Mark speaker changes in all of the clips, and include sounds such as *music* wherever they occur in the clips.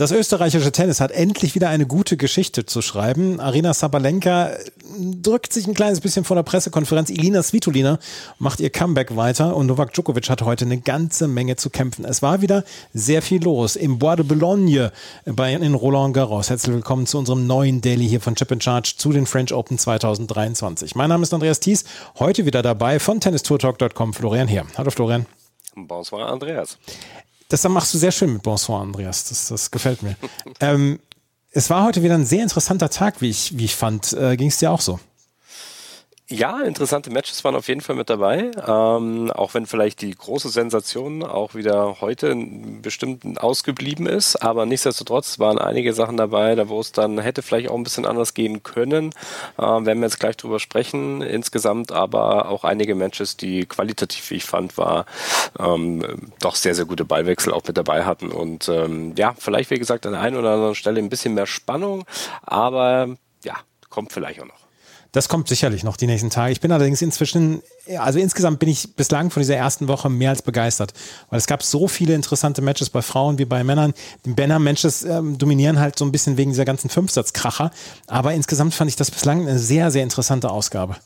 Speaker 1: Das österreichische Tennis hat endlich wieder eine gute Geschichte zu schreiben. Arina Sabalenka drückt sich ein kleines bisschen vor der Pressekonferenz. Ilina Svitolina macht ihr Comeback weiter und Novak Djokovic hat heute eine ganze Menge zu kämpfen. Es war wieder sehr viel los im Bois de Boulogne bei in Roland Garros. Herzlich willkommen zu unserem neuen Daily hier von Chip Charge zu den French Open 2023. Mein Name ist Andreas Thies, heute wieder dabei von tennistourtalk.com Florian Heer. Hallo Florian.
Speaker 2: Bonsoir Andreas.
Speaker 1: Das machst du sehr schön mit Bonsoir, Andreas. Das, das gefällt mir. *laughs* ähm, es war heute wieder ein sehr interessanter Tag, wie ich, wie ich fand. Äh, Ging es dir auch so?
Speaker 2: Ja, interessante Matches waren auf jeden Fall mit dabei. Ähm, auch wenn vielleicht die große Sensation auch wieder heute bestimmt ausgeblieben ist. Aber nichtsdestotrotz waren einige Sachen dabei, da wo es dann hätte vielleicht auch ein bisschen anders gehen können. Äh, werden wir jetzt gleich drüber sprechen. Insgesamt aber auch einige Matches, die qualitativ, wie ich fand, war ähm, doch sehr, sehr gute Ballwechsel auch mit dabei hatten. Und ähm, ja, vielleicht, wie gesagt, an der einen oder anderen Stelle ein bisschen mehr Spannung. Aber ja, kommt vielleicht auch noch.
Speaker 1: Das kommt sicherlich noch die nächsten Tage. Ich bin allerdings inzwischen, also insgesamt bin ich bislang von dieser ersten Woche mehr als begeistert, weil es gab so viele interessante Matches bei Frauen wie bei Männern. Die Männer-Matches ähm, dominieren halt so ein bisschen wegen dieser ganzen Fünfsatzkracher, aber insgesamt fand ich das bislang eine sehr, sehr interessante Ausgabe.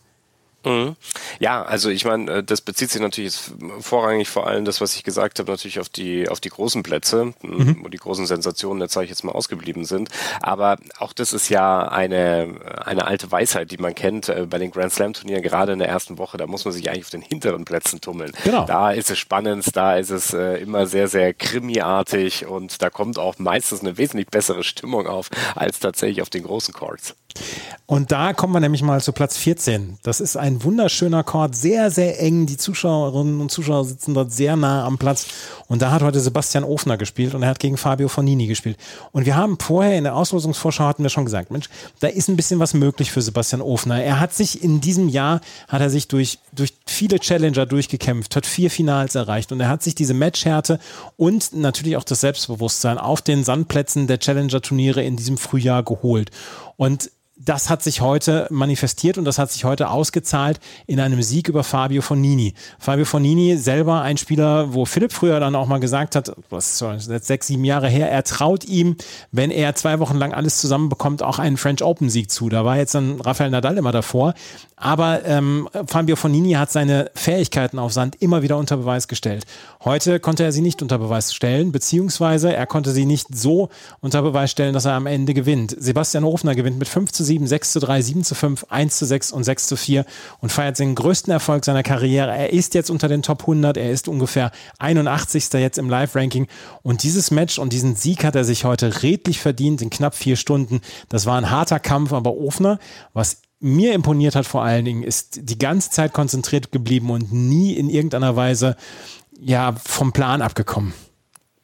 Speaker 2: Mhm. Ja, also ich meine, äh, das bezieht sich natürlich vorrangig vor allem das, was ich gesagt habe, natürlich auf die auf die großen Plätze, mhm. wo die großen Sensationen sage ich jetzt mal ausgeblieben sind. Aber auch das ist ja eine eine alte Weisheit, die man kennt äh, bei den Grand Slam Turnieren gerade in der ersten Woche. Da muss man sich eigentlich auf den hinteren Plätzen tummeln. Genau. Da ist es spannend, da ist es äh, immer sehr sehr krimiartig und da kommt auch meistens eine wesentlich bessere Stimmung auf als tatsächlich auf den großen Courts.
Speaker 1: Und da kommen wir nämlich mal zu Platz 14. Das ist ein wunderschöner Chord, sehr, sehr eng. Die Zuschauerinnen und Zuschauer sitzen dort sehr nah am Platz. Und da hat heute Sebastian Ofner gespielt und er hat gegen Fabio Fonini gespielt. Und wir haben vorher in der Auslosungsvorschau hatten wir schon gesagt, Mensch, da ist ein bisschen was möglich für Sebastian Ofner. Er hat sich in diesem Jahr, hat er sich durch, durch viele Challenger durchgekämpft, hat vier Finals erreicht und er hat sich diese Matchhärte und natürlich auch das Selbstbewusstsein auf den Sandplätzen der Challenger-Turniere in diesem Frühjahr geholt. Und das hat sich heute manifestiert und das hat sich heute ausgezahlt in einem Sieg über Fabio Fonini. Fabio Fonini selber ein Spieler, wo Philipp früher dann auch mal gesagt hat, was ist jetzt sechs, sieben Jahre her, er traut ihm, wenn er zwei Wochen lang alles zusammenbekommt, auch einen French Open Sieg zu. Da war jetzt dann Rafael Nadal immer davor. Aber ähm, Fabio Fonini hat seine Fähigkeiten auf Sand immer wieder unter Beweis gestellt. Heute konnte er sie nicht unter Beweis stellen, beziehungsweise er konnte sie nicht so unter Beweis stellen, dass er am Ende gewinnt. Sebastian Hofner gewinnt mit 5 zu 7, 6 zu 3, 7 zu 5, 1 zu 6 und 6 zu 4 und feiert seinen größten Erfolg seiner Karriere. Er ist jetzt unter den Top 100, er ist ungefähr 81. jetzt im Live-Ranking und dieses Match und diesen Sieg hat er sich heute redlich verdient in knapp vier Stunden. Das war ein harter Kampf, aber Ofner, was mir imponiert hat vor allen Dingen, ist die ganze Zeit konzentriert geblieben und nie in irgendeiner Weise ja vom Plan abgekommen.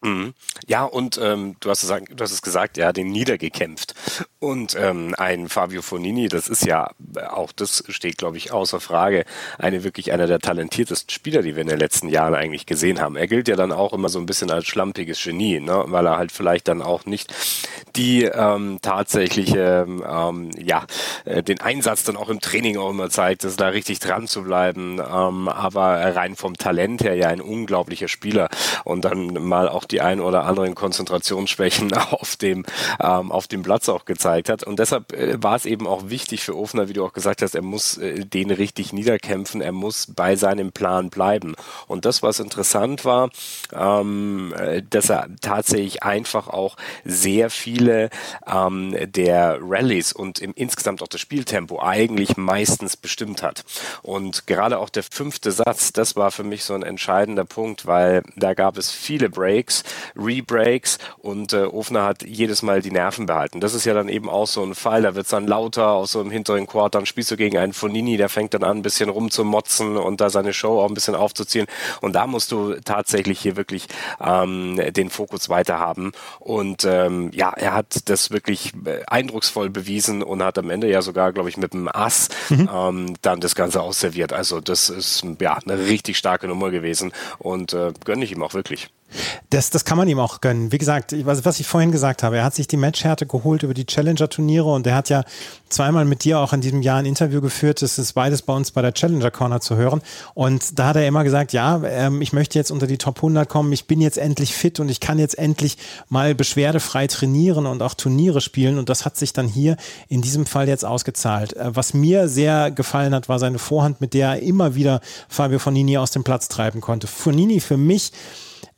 Speaker 2: Mhm. Ja, und ähm, du, hast es, du hast es gesagt, ja, den niedergekämpft. Und ähm, ein Fabio Fonini, das ist ja, auch das steht, glaube ich, außer Frage, eine wirklich einer der talentiertesten Spieler, die wir in den letzten Jahren eigentlich gesehen haben. Er gilt ja dann auch immer so ein bisschen als schlampiges Genie, ne? weil er halt vielleicht dann auch nicht die ähm, tatsächliche, ähm, ja, äh, den Einsatz dann auch im Training auch immer zeigt, dass da richtig dran zu bleiben. Ähm, aber rein vom Talent her ja ein unglaublicher Spieler und dann mal auch die ein oder anderen Konzentrationsschwächen *laughs* auf dem, ähm, auf dem Platz auch gezeigt hat. Und deshalb äh, war es eben auch wichtig für Ofner, wie du auch gesagt hast, er muss äh, den richtig niederkämpfen, er muss bei seinem Plan bleiben. Und das, was interessant war, ähm, äh, dass er tatsächlich einfach auch sehr viele ähm, der Rallyes und im, insgesamt auch das Spieltempo eigentlich meistens bestimmt hat. Und gerade auch der fünfte Satz, das war für mich so ein entscheidender Punkt, weil da gab es viele Breaks, Rebreaks und äh, Ofner hat jedes Mal die Nerven behalten. Das ist ja dann eben auch so ein Fall, da wird es dann lauter aus so im hinteren Quad, dann spielst du gegen einen Fonini, der fängt dann an, ein bisschen rumzumotzen und da seine Show auch ein bisschen aufzuziehen und da musst du tatsächlich hier wirklich ähm, den Fokus weiter haben und ähm, ja, er hat das wirklich äh, eindrucksvoll bewiesen und hat am Ende ja sogar, glaube ich, mit dem Ass mhm. ähm, dann das Ganze ausserviert. Also das ist ja eine richtig starke Nummer gewesen und äh, gönne ich ihm auch wirklich.
Speaker 1: Das, das kann man ihm auch gönnen. Wie gesagt, was, was ich vorhin gesagt habe, er hat sich die Matchhärte geholt über die Challenger-Turniere und er hat ja zweimal mit dir auch in diesem Jahr ein Interview geführt. Das ist beides bei uns bei der Challenger Corner zu hören. Und da hat er immer gesagt, ja, ähm, ich möchte jetzt unter die Top 100 kommen. Ich bin jetzt endlich fit und ich kann jetzt endlich mal beschwerdefrei trainieren und auch Turniere spielen. Und das hat sich dann hier in diesem Fall jetzt ausgezahlt. Äh, was mir sehr gefallen hat, war seine Vorhand, mit der er immer wieder Fabio Fonini aus dem Platz treiben konnte. Fonini für mich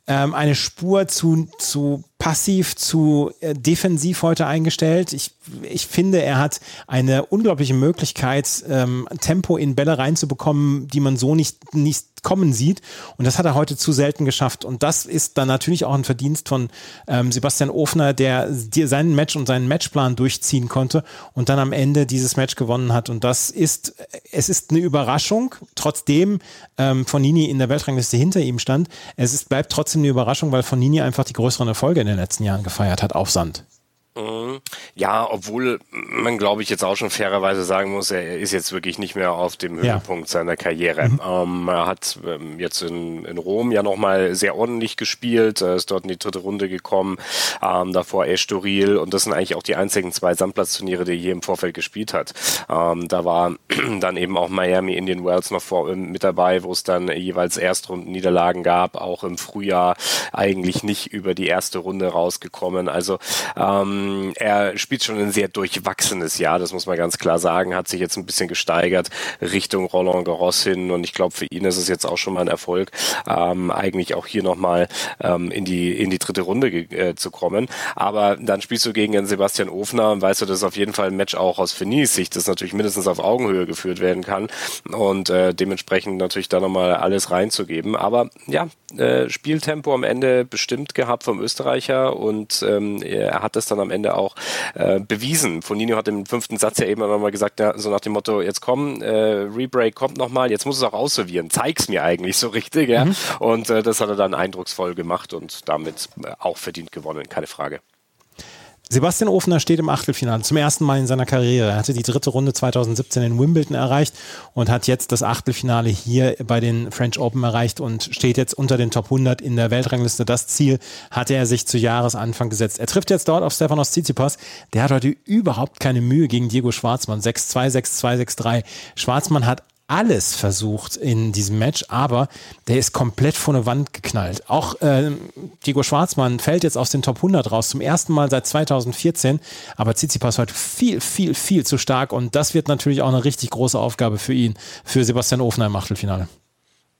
Speaker 1: ähm, eine Spur zu, zu passiv zu äh, defensiv heute eingestellt. Ich, ich finde, er hat eine unglaubliche Möglichkeit, ähm, Tempo in Bälle reinzubekommen, die man so nicht, nicht kommen sieht. Und das hat er heute zu selten geschafft. Und das ist dann natürlich auch ein Verdienst von ähm, Sebastian Ofner, der die, seinen Match und seinen Matchplan durchziehen konnte und dann am Ende dieses Match gewonnen hat. Und das ist, es ist eine Überraschung, trotzdem ähm, Fonini in der Weltrangliste hinter ihm stand. Es ist, bleibt trotzdem eine Überraschung, weil Fonini einfach die größeren Erfolge in den letzten Jahren gefeiert hat auf Sand.
Speaker 2: Mhm. Ja, obwohl man, glaube ich, jetzt auch schon fairerweise sagen muss, er ist jetzt wirklich nicht mehr auf dem Höhepunkt ja. seiner Karriere. Mhm. Ähm, er hat ähm, jetzt in, in Rom ja nochmal sehr ordentlich gespielt, er ist dort in die dritte Runde gekommen, ähm, davor Estoril und das sind eigentlich auch die einzigen zwei Sandplatzturniere, die er hier im Vorfeld gespielt hat. Ähm, da war *clears throat* dann eben auch Miami, Indian Wells noch vor, äh, mit dabei, wo es dann jeweils Erstrunden-Niederlagen gab, auch im Frühjahr eigentlich nicht über die erste Runde rausgekommen. Also ähm, ähm, er spielt schon ein sehr durchwachsenes Jahr, das muss man ganz klar sagen, hat sich jetzt ein bisschen gesteigert Richtung Roland Garros hin und ich glaube, für ihn ist es jetzt auch schon mal ein Erfolg, ähm, eigentlich auch hier nochmal ähm, in, die, in die dritte Runde äh, zu kommen. Aber dann spielst du gegen den Sebastian Ofner und weißt du, dass auf jeden Fall ein Match auch aus Finis Sicht, das natürlich mindestens auf Augenhöhe geführt werden kann und äh, dementsprechend natürlich da nochmal alles reinzugeben. Aber ja, äh, Spieltempo am Ende bestimmt gehabt vom Österreicher und ähm, er hat das dann am Ende auch äh, bewiesen. Fonino hat im fünften Satz ja eben nochmal gesagt, ja, so nach dem Motto, jetzt komm, äh, Rebreak kommt nochmal, jetzt muss es auch ausservieren, zeig's mir eigentlich so richtig, ja. Mhm. Und äh, das hat er dann eindrucksvoll gemacht und damit äh, auch verdient gewonnen, keine Frage.
Speaker 1: Sebastian Ofner steht im Achtelfinale zum ersten Mal in seiner Karriere. Er hatte die dritte Runde 2017 in Wimbledon erreicht und hat jetzt das Achtelfinale hier bei den French Open erreicht und steht jetzt unter den Top 100 in der Weltrangliste. Das Ziel hatte er sich zu Jahresanfang gesetzt. Er trifft jetzt dort auf Stefanos Tsitsipas. Der hat heute überhaupt keine Mühe gegen Diego Schwarzmann. 6-2, 6-2, 6-3. Schwarzmann hat alles versucht in diesem Match, aber der ist komplett vor eine Wand geknallt. Auch äh, Diego Schwarzmann fällt jetzt aus den Top 100 raus, zum ersten Mal seit 2014, aber Tsitsipas heute viel, viel, viel zu stark und das wird natürlich auch eine richtig große Aufgabe für ihn, für Sebastian Ofner im Achtelfinale.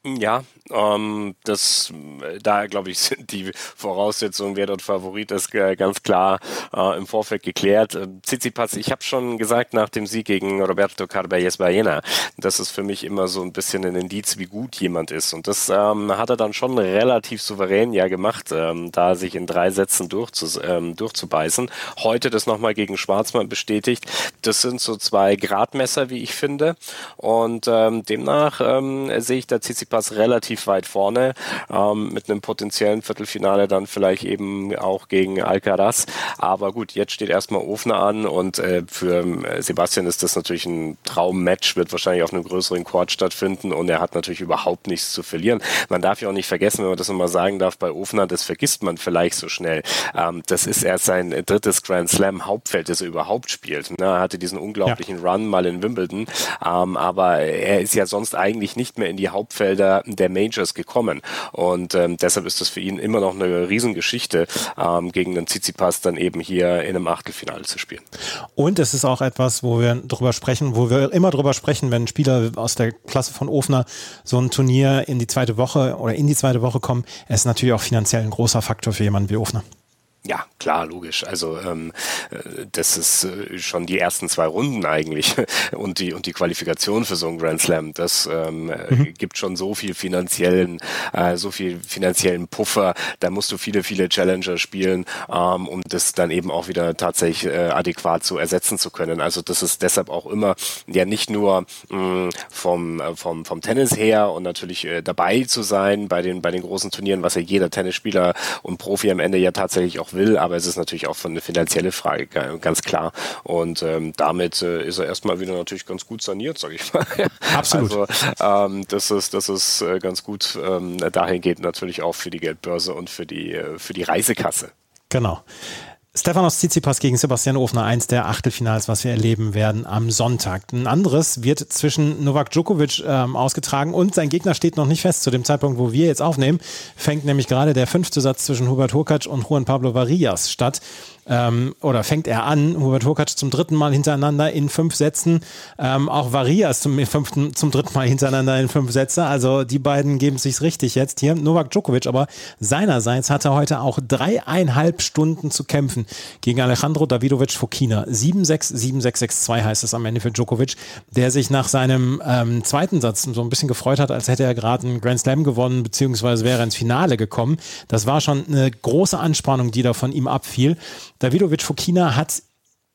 Speaker 2: Ja, ähm, das, da glaube ich, *laughs* sind die Voraussetzungen, wer dort Favorit ist, ganz klar äh, im Vorfeld geklärt. Äh, Tsitsipas, ich habe schon gesagt nach dem Sieg gegen Roberto Carballes Baena, das ist für mich immer so ein bisschen ein Indiz, wie gut jemand ist. Und das ähm, hat er dann schon relativ souverän ja gemacht, ähm, da sich in drei Sätzen durchzu, ähm, durchzubeißen. Heute das nochmal gegen Schwarzmann bestätigt. Das sind so zwei Gradmesser, wie ich finde. Und ähm, demnach ähm, sehe ich da Tsitsipas Tsitsipas relativ weit vorne, ähm, mit einem potenziellen Viertelfinale dann vielleicht eben auch gegen Alcaraz. Aber gut, jetzt steht erstmal Ofner an und äh, für äh, Sebastian ist das natürlich ein Traummatch, wird wahrscheinlich auf einem größeren Court stattfinden und er hat natürlich überhaupt nichts zu verlieren. Man darf ja auch nicht vergessen, wenn man das nochmal sagen darf, bei Ofner, das vergisst man vielleicht so schnell. Ähm, das ist erst sein drittes Grand Slam Hauptfeld, das er überhaupt spielt. Ne? Er hatte diesen unglaublichen ja. Run mal in Wimbledon, ähm, aber er ist ja sonst eigentlich nicht mehr in die Hauptfelder der, der Majors gekommen. Und ähm, deshalb ist das für ihn immer noch eine Riesengeschichte, ähm, gegen den Tsitsipas dann eben hier in einem Achtelfinale zu spielen.
Speaker 1: Und es ist auch etwas, wo wir drüber sprechen, wo wir immer drüber sprechen, wenn Spieler aus der Klasse von Ofner so ein Turnier in die zweite Woche oder in die zweite Woche kommen. Ist natürlich auch finanziell ein großer Faktor für jemanden wie Ofner.
Speaker 2: Ja, klar, logisch. Also ähm, äh, das ist äh, schon die ersten zwei Runden eigentlich *laughs* und die und die Qualifikation für so einen Grand Slam. Das ähm, äh, mhm. gibt schon so viel finanziellen, äh, so viel finanziellen Puffer. Da musst du viele, viele Challenger spielen, ähm, um das dann eben auch wieder tatsächlich äh, adäquat zu ersetzen zu können. Also das ist deshalb auch immer ja nicht nur mh, mm, vom vom vom Tennis her und natürlich äh, dabei zu sein bei den bei den großen Turnieren, was ja jeder Tennisspieler und Profi am Ende ja tatsächlich auch will, aber es ist natürlich auch von eine finanzielle Frage, ganz klar. Und ähm, damit äh, ist er erstmal wieder natürlich ganz gut saniert, sage ich mal. *laughs*
Speaker 1: Absolut.
Speaker 2: Also ähm, das ist, das ist äh, ganz gut ähm, dahin geht natürlich auch für die Geldbörse und für die, äh, für die Reisekasse.
Speaker 1: Genau. Stefanos Tsitsipas gegen Sebastian Ofner, eins der Achtelfinals, was wir erleben werden am Sonntag. Ein anderes wird zwischen Novak Djokovic ähm, ausgetragen und sein Gegner steht noch nicht fest. Zu dem Zeitpunkt, wo wir jetzt aufnehmen, fängt nämlich gerade der fünfte Satz zwischen Hubert Hurkacz und Juan Pablo Varillas statt ähm, oder fängt er an, Hubert Hurkacz zum dritten Mal hintereinander in fünf Sätzen, ähm, auch Varias zum fünften, zum dritten Mal hintereinander in fünf Sätze. Also die beiden geben sich's richtig jetzt hier. Novak Djokovic aber seinerseits hatte heute auch dreieinhalb Stunden zu kämpfen gegen Alejandro Davidovic Fokina. 7-6, 7-6-6-2 heißt es am Ende für Djokovic, der sich nach seinem ähm, zweiten Satz so ein bisschen gefreut hat, als hätte er gerade einen Grand Slam gewonnen, beziehungsweise wäre ins Finale gekommen. Das war schon eine große Anspannung, die da von ihm abfiel. Davidovic Fokina hat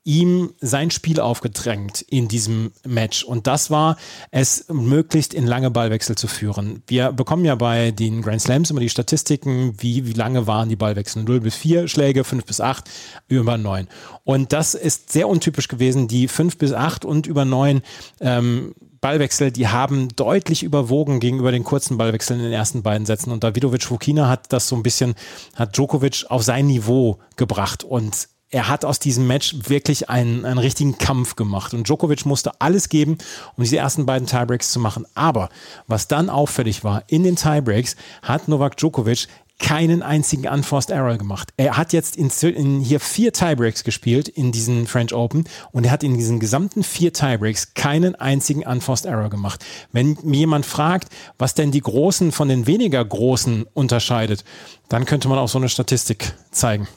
Speaker 1: ihm sein Spiel aufgedrängt in diesem Match. Und das war es, möglichst in lange Ballwechsel zu führen. Wir bekommen ja bei den Grand Slams immer die Statistiken, wie, wie lange waren die Ballwechsel. 0 bis 4 Schläge, 5 bis 8, über 9. Und das ist sehr untypisch gewesen. Die 5 bis 8 und über 9 ähm, Ballwechsel, die haben deutlich überwogen gegenüber den kurzen Ballwechseln in den ersten beiden Sätzen. Und Davidovic Fukina hat das so ein bisschen, hat Djokovic auf sein Niveau gebracht. Und er hat aus diesem Match wirklich einen, einen richtigen Kampf gemacht. Und Djokovic musste alles geben, um diese ersten beiden Tiebreaks zu machen. Aber was dann auffällig war, in den Tiebreaks hat Novak Djokovic keinen einzigen Unforced Error gemacht. Er hat jetzt in, in, hier vier Tiebreaks gespielt in diesen French Open und er hat in diesen gesamten vier Tiebreaks keinen einzigen Unforced Error gemacht. Wenn mir jemand fragt, was denn die Großen von den weniger Großen unterscheidet, dann könnte man auch so eine Statistik zeigen.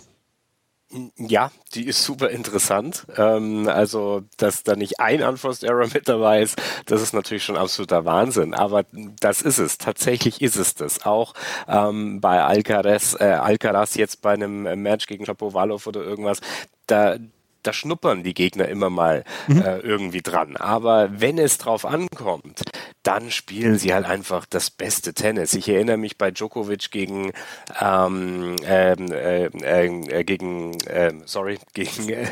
Speaker 2: Ja, die ist super interessant. Ähm, also, dass da nicht ein Unforced Error mit dabei ist, das ist natürlich schon absoluter Wahnsinn. Aber das ist es. Tatsächlich ist es das. Auch ähm, bei Alcaraz, äh, Alcaraz jetzt bei einem Match gegen Shapovalov oder irgendwas, da da schnuppern die Gegner immer mal mhm. äh, irgendwie dran. Aber wenn es drauf ankommt, dann spielen sie halt einfach das beste Tennis. Ich erinnere mich bei Djokovic gegen ähm, ähm äh, äh, gegen äh, sorry gegen äh,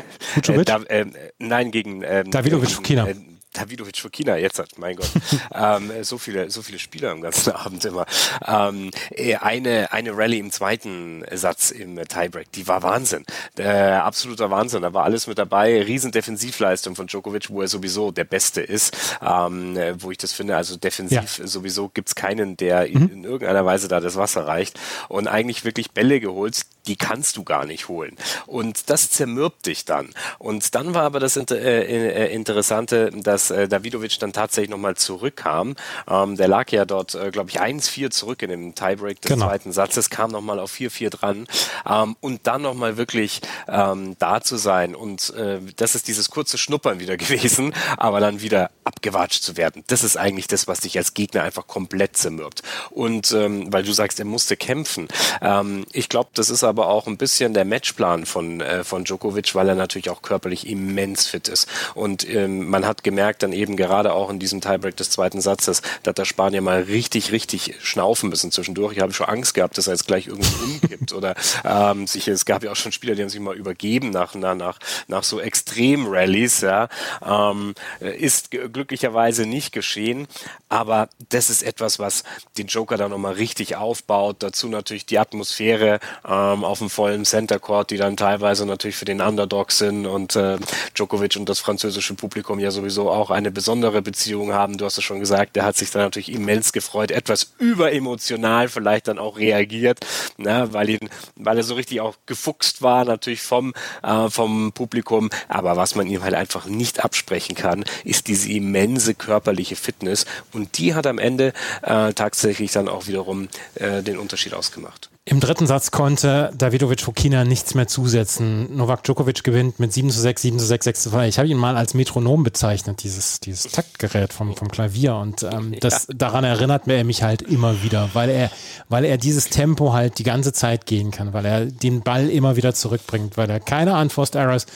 Speaker 2: äh, äh, nein gegen äh,
Speaker 1: Davidovic Fukina. Äh,
Speaker 2: Davidovic Fokina, jetzt hat, mein Gott, *laughs* ähm, so viele, so viele Spieler am ganzen *laughs* Abend immer. Ähm, äh, eine, eine Rallye im zweiten Satz im Tiebreak, die war Wahnsinn. Äh, absoluter Wahnsinn. Da war alles mit dabei. Riesen Defensivleistung von Djokovic, wo er sowieso der Beste ist. Ähm, wo ich das finde, also defensiv ja. sowieso gibt's keinen, der mhm. in irgendeiner Weise da das Wasser reicht. Und eigentlich wirklich Bälle geholt, die kannst du gar nicht holen. Und das zermürbt dich dann. Und dann war aber das äh, äh, Interessante, dass äh, Davidovic dann tatsächlich nochmal zurückkam. Ähm, der lag ja dort, äh, glaube ich, 1-4 zurück in dem Tiebreak des genau. zweiten Satzes, kam nochmal auf 4-4 dran. Ähm, und dann nochmal wirklich ähm, da zu sein. Und äh, das ist dieses kurze Schnuppern wieder *laughs* gewesen, aber dann wieder abgewatscht zu werden. Das ist eigentlich das, was dich als Gegner einfach komplett zermürbt. Und ähm, weil du sagst, er musste kämpfen. Ähm, ich glaube, das ist aber auch ein bisschen der Matchplan von, äh, von Djokovic, weil er natürlich auch körperlich immens fit ist. Und ähm, man hat gemerkt, dann eben gerade auch in diesem Tiebreak des zweiten Satzes, da hat der Spanier mal richtig, richtig schnaufen müssen zwischendurch. Ich habe schon Angst gehabt, dass er jetzt gleich irgendwie umkippt oder ähm, sich, es gab ja auch schon Spieler, die haben sich mal übergeben nach, nach, nach so Extrem-Rallies, ja. Ähm, ist glücklicherweise nicht geschehen, aber das ist etwas, was den Joker dann nochmal richtig aufbaut. Dazu natürlich die Atmosphäre ähm, ähm, auf dem vollen Center Court, die dann teilweise natürlich für den Underdog sind und äh, Djokovic und das französische Publikum ja sowieso auch eine besondere Beziehung haben. Du hast es schon gesagt, der hat sich dann natürlich immens gefreut, etwas überemotional vielleicht dann auch reagiert, ne, weil, ihn, weil er so richtig auch gefuchst war, natürlich vom, äh, vom Publikum. Aber was man ihm halt einfach nicht absprechen kann, ist diese immense körperliche Fitness und die hat am Ende äh, tatsächlich dann auch wiederum äh, den Unterschied ausgemacht.
Speaker 1: Im dritten Satz konnte Davidovic Fokina nichts mehr zusetzen. Novak Djokovic gewinnt mit 7 zu 6, 7 zu 6, 6 zu 2. Ich habe ihn mal als Metronom bezeichnet, dieses, dieses Taktgerät vom, vom Klavier. Und ähm, das, ja. daran erinnert er mich halt immer wieder, weil er, weil er dieses Tempo halt die ganze Zeit gehen kann, weil er den Ball immer wieder zurückbringt, weil er keine Unforced Errors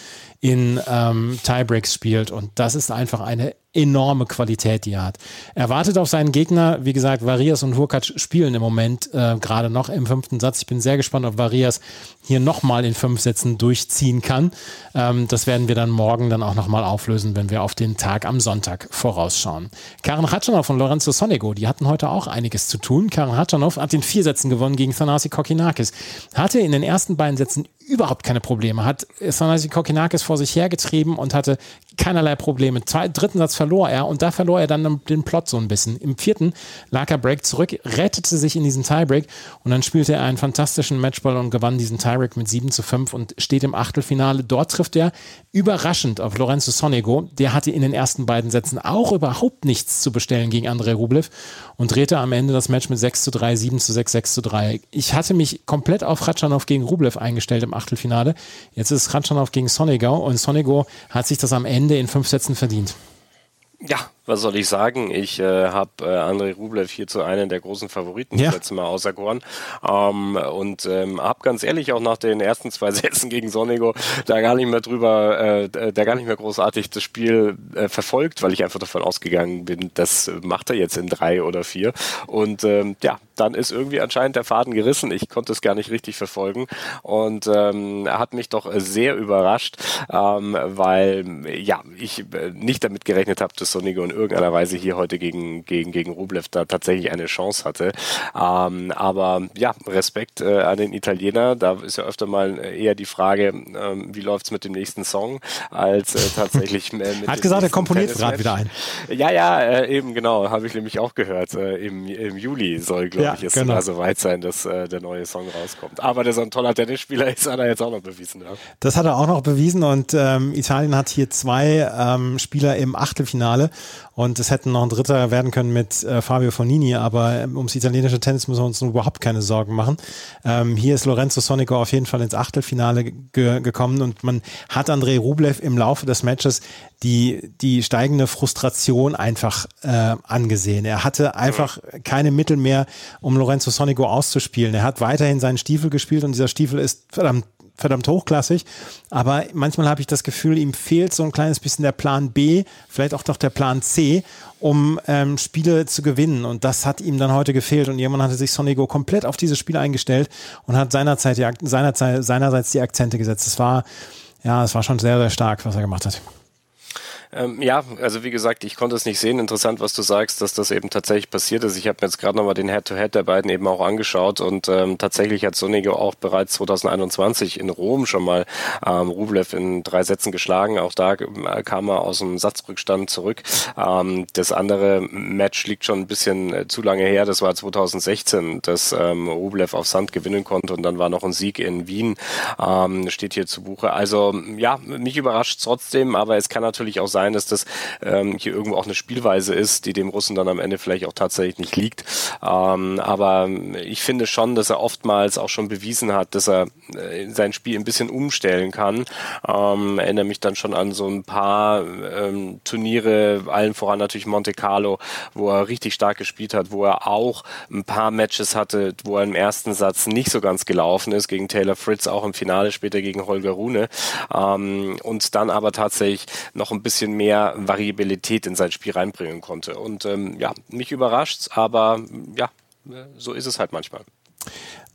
Speaker 1: in ähm, Tiebreaks spielt. Und das ist einfach eine enorme Qualität, die er hat. Er wartet auf seinen Gegner. Wie gesagt, Varias und Hurkacz spielen im Moment äh, gerade noch im fünften Satz. Ich bin sehr gespannt, ob Varias hier nochmal in fünf Sätzen durchziehen kann. Ähm, das werden wir dann morgen dann auch nochmal auflösen, wenn wir auf den Tag am Sonntag vorausschauen. Karen Hatschanow und Lorenzo Sonego, die hatten heute auch einiges zu tun. Karen Hatschanow hat in vier Sätzen gewonnen gegen Thanasi Kokinakis. Hatte in den ersten beiden Sätzen überhaupt keine Probleme. Hat Thanasi Kokinakis vor sich hergetrieben und hatte keinerlei Probleme. Dritten Satz verlor er und da verlor er dann den Plot so ein bisschen. Im vierten lag er Break zurück, rettete sich in diesen Tiebreak und dann spielte er einen fantastischen Matchball und gewann diesen Tiebreak mit 7 zu 5 und steht im Achtelfinale. Dort trifft er überraschend auf Lorenzo Sonego. Der hatte in den ersten beiden Sätzen auch überhaupt nichts zu bestellen gegen Andrei Rublev und drehte am Ende das Match mit 6 zu 3, 7 zu 6, 6 zu 3. Ich hatte mich komplett auf Ratschanow gegen Rublev eingestellt im Achtelfinale. Jetzt ist Ratschanow gegen Sonego und Sonego hat sich das am Ende in fünf Sätzen verdient.
Speaker 2: Ja, was soll ich sagen? Ich äh, habe äh, Andrei Rublev hier zu einem der großen Favoriten ja. das letzte Mal auserkoren. Ähm, und ähm, habe ganz ehrlich auch nach den ersten zwei *laughs* Sätzen gegen Sonego da gar nicht mehr drüber, äh, da gar nicht mehr großartig das Spiel äh, verfolgt, weil ich einfach davon ausgegangen bin, das macht er jetzt in drei oder vier. Und ähm, ja, dann ist irgendwie anscheinend der Faden gerissen. Ich konnte es gar nicht richtig verfolgen. Und ähm, er hat mich doch sehr überrascht, ähm, weil ja, ich äh, nicht damit gerechnet habe, dass Sonego in irgendeiner Weise hier heute gegen, gegen, gegen Rublev da tatsächlich eine Chance hatte. Ähm, aber ja, Respekt äh, an den Italiener. Da ist ja öfter mal eher die Frage, ähm, wie läuft's mit dem nächsten Song, als äh, tatsächlich *laughs*
Speaker 1: äh, mit Hat gesagt, er komponiert gerade wieder ein.
Speaker 2: Ja, ja, äh, eben genau, habe ich nämlich auch gehört. Äh, im, Im Juli soll, glaube ja, ich, es genau. so weit sein, dass äh, der neue Song rauskommt. Aber dass er ein toller Tennisspieler *laughs* ist, hat er jetzt auch noch bewiesen. Ja.
Speaker 1: Das hat er auch noch bewiesen und ähm, Italien hat hier zwei ähm, Spieler im Achtelfinale und es hätten noch ein Dritter werden können mit äh, Fabio Fonini, aber ähm, ums italienische Tennis müssen wir uns überhaupt keine Sorgen machen. Ähm, hier ist Lorenzo Sonico auf jeden Fall ins Achtelfinale ge gekommen und man hat Andrei Rublev im Laufe des Matches die, die steigende Frustration einfach äh, angesehen. Er hatte einfach keine Mittel mehr, um Lorenzo Sonico auszuspielen. Er hat weiterhin seinen Stiefel gespielt und dieser Stiefel ist verdammt verdammt hochklassig, aber manchmal habe ich das Gefühl, ihm fehlt so ein kleines bisschen der Plan B, vielleicht auch doch der Plan C, um ähm, Spiele zu gewinnen. Und das hat ihm dann heute gefehlt. Und irgendwann hatte sich Sonego komplett auf dieses Spiel eingestellt und hat seinerzeit die, seinerzeit, seinerseits die Akzente gesetzt. Es war, ja, es war schon sehr, sehr stark, was er gemacht hat.
Speaker 2: Ähm, ja, also wie gesagt, ich konnte es nicht sehen. Interessant, was du sagst, dass das eben tatsächlich passiert ist. Ich habe mir jetzt gerade nochmal den Head-to-Head -Head der beiden eben auch angeschaut und ähm, tatsächlich hat Sonigo auch bereits 2021 in Rom schon mal ähm, Rublev in drei Sätzen geschlagen. Auch da äh, kam er aus dem Satzrückstand zurück. Ähm, das andere Match liegt schon ein bisschen äh, zu lange her. Das war 2016, dass ähm, Rublev auf Sand gewinnen konnte und dann war noch ein Sieg in Wien, ähm, steht hier zu Buche. Also ja, mich überrascht trotzdem, aber es kann natürlich auch sein, sein, dass das ähm, hier irgendwo auch eine Spielweise ist, die dem Russen dann am Ende vielleicht auch tatsächlich nicht liegt. Ähm, aber ich finde schon, dass er oftmals auch schon bewiesen hat, dass er äh, sein Spiel ein bisschen umstellen kann. Ähm, erinnere mich dann schon an so ein paar ähm, Turniere, allen voran natürlich Monte Carlo, wo er richtig stark gespielt hat, wo er auch ein paar Matches hatte, wo er im ersten Satz nicht so ganz gelaufen ist, gegen Taylor Fritz, auch im Finale später gegen Holger Rune. Ähm, und dann aber tatsächlich noch ein bisschen mehr Variabilität in sein Spiel reinbringen konnte. Und ähm, ja, mich überrascht aber ja, so ist es halt manchmal.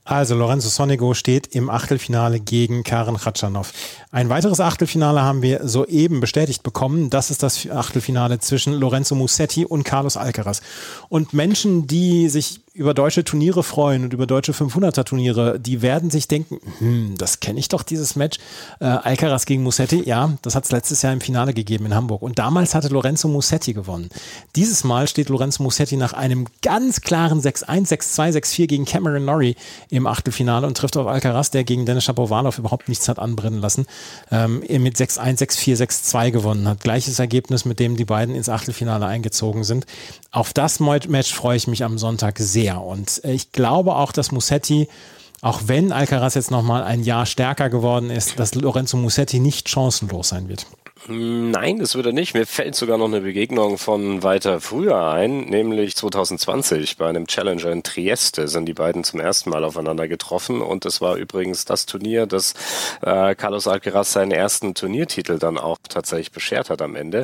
Speaker 1: Also Lorenzo Sonego steht im Achtelfinale gegen Karen Khatschanov. Ein weiteres Achtelfinale haben wir soeben bestätigt bekommen. Das ist das Achtelfinale zwischen Lorenzo Musetti und Carlos Alcaraz. Und Menschen, die sich über deutsche Turniere freuen und über deutsche 500er Turniere, die werden sich denken, hm, das kenne ich doch, dieses Match. Äh, Alcaraz gegen Musetti, ja, das hat es letztes Jahr im Finale gegeben in Hamburg. Und damals hatte Lorenzo Musetti gewonnen. Dieses Mal steht Lorenzo Musetti nach einem ganz klaren 6-1, 6-2, 6-4 gegen Cameron Norrie im Achtelfinale und trifft auf Alcaraz, der gegen Dennis Shapovalov überhaupt nichts hat anbrennen lassen, ähm, mit 6-1, 6-4, 6-2 gewonnen hat. Gleiches Ergebnis, mit dem die beiden ins Achtelfinale eingezogen sind. Auf das Match freue ich mich am Sonntag sehr. Und äh, ich glaube auch, dass Musetti, auch wenn Alcaraz jetzt nochmal ein Jahr stärker geworden ist, dass Lorenzo Musetti nicht chancenlos sein wird.
Speaker 2: Nein, das würde nicht. Mir fällt sogar noch eine Begegnung von weiter früher ein, nämlich 2020 bei einem Challenger in Trieste sind die beiden zum ersten Mal aufeinander getroffen und es war übrigens das Turnier, das äh, Carlos Alcaraz seinen ersten Turniertitel dann auch tatsächlich beschert hat am Ende.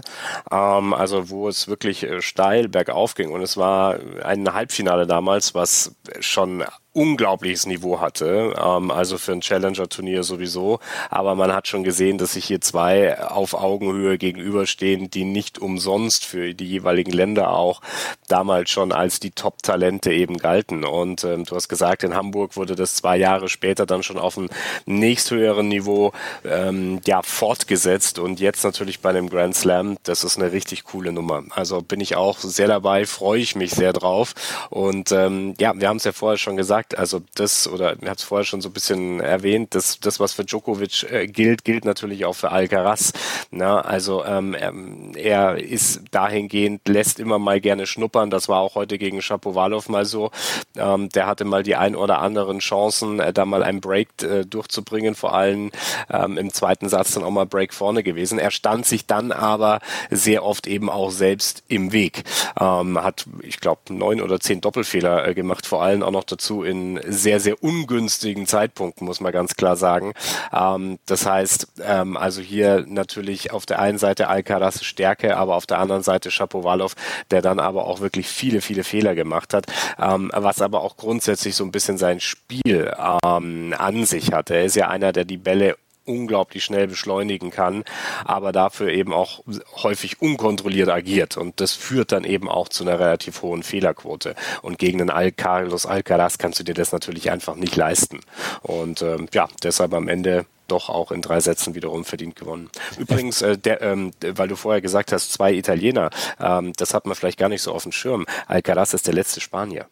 Speaker 2: Ähm, also wo es wirklich äh, steil bergauf ging und es war ein Halbfinale damals, was schon unglaubliches Niveau hatte, ähm, also für ein Challenger-Turnier sowieso. Aber man hat schon gesehen, dass sich hier zwei auf Augenhöhe gegenüberstehen, die nicht umsonst für die jeweiligen Länder auch damals schon als die Top-Talente eben galten. Und ähm, du hast gesagt, in Hamburg wurde das zwei Jahre später dann schon auf einem nächsthöheren Niveau ähm, ja fortgesetzt und jetzt natürlich bei einem Grand Slam. Das ist eine richtig coole Nummer. Also bin ich auch sehr dabei, freue ich mich sehr drauf. Und ähm, ja, wir haben es ja vorher schon gesagt gesagt, also das, oder ihr habt es vorher schon so ein bisschen erwähnt, das, das was für Djokovic äh, gilt, gilt natürlich auch für Alcaraz. Na, also ähm, ähm, er ist dahingehend, lässt immer mal gerne schnuppern. Das war auch heute gegen Shapovalov mal so. Ähm, der hatte mal die ein oder anderen Chancen, äh, da mal einen Break äh, durchzubringen, vor allem ähm, im zweiten Satz dann auch mal Break vorne gewesen. Er stand sich dann aber sehr oft eben auch selbst im Weg. Ähm, hat, ich glaube, neun oder zehn Doppelfehler äh, gemacht, vor allem auch noch dazu in in sehr, sehr ungünstigen Zeitpunkten, muss man ganz klar sagen. Ähm, das heißt, ähm, also hier natürlich auf der einen Seite Alcaraz Stärke, aber auf der anderen Seite Shapovalov, der dann aber auch wirklich viele, viele Fehler gemacht hat, ähm, was aber auch grundsätzlich so ein bisschen sein Spiel ähm, an sich hat. Er ist ja einer, der die Bälle unglaublich schnell beschleunigen kann, aber dafür eben auch häufig unkontrolliert agiert. Und das führt dann eben auch zu einer relativ hohen Fehlerquote. Und gegen den Al Carlos Alcaraz kannst du dir das natürlich einfach nicht leisten. Und ähm, ja, deshalb am Ende doch auch in drei Sätzen wiederum verdient gewonnen. Übrigens, äh, der, ähm, weil du vorher gesagt hast, zwei Italiener, ähm, das hat man vielleicht gar nicht so auf dem Schirm. Alcaraz ist der letzte Spanier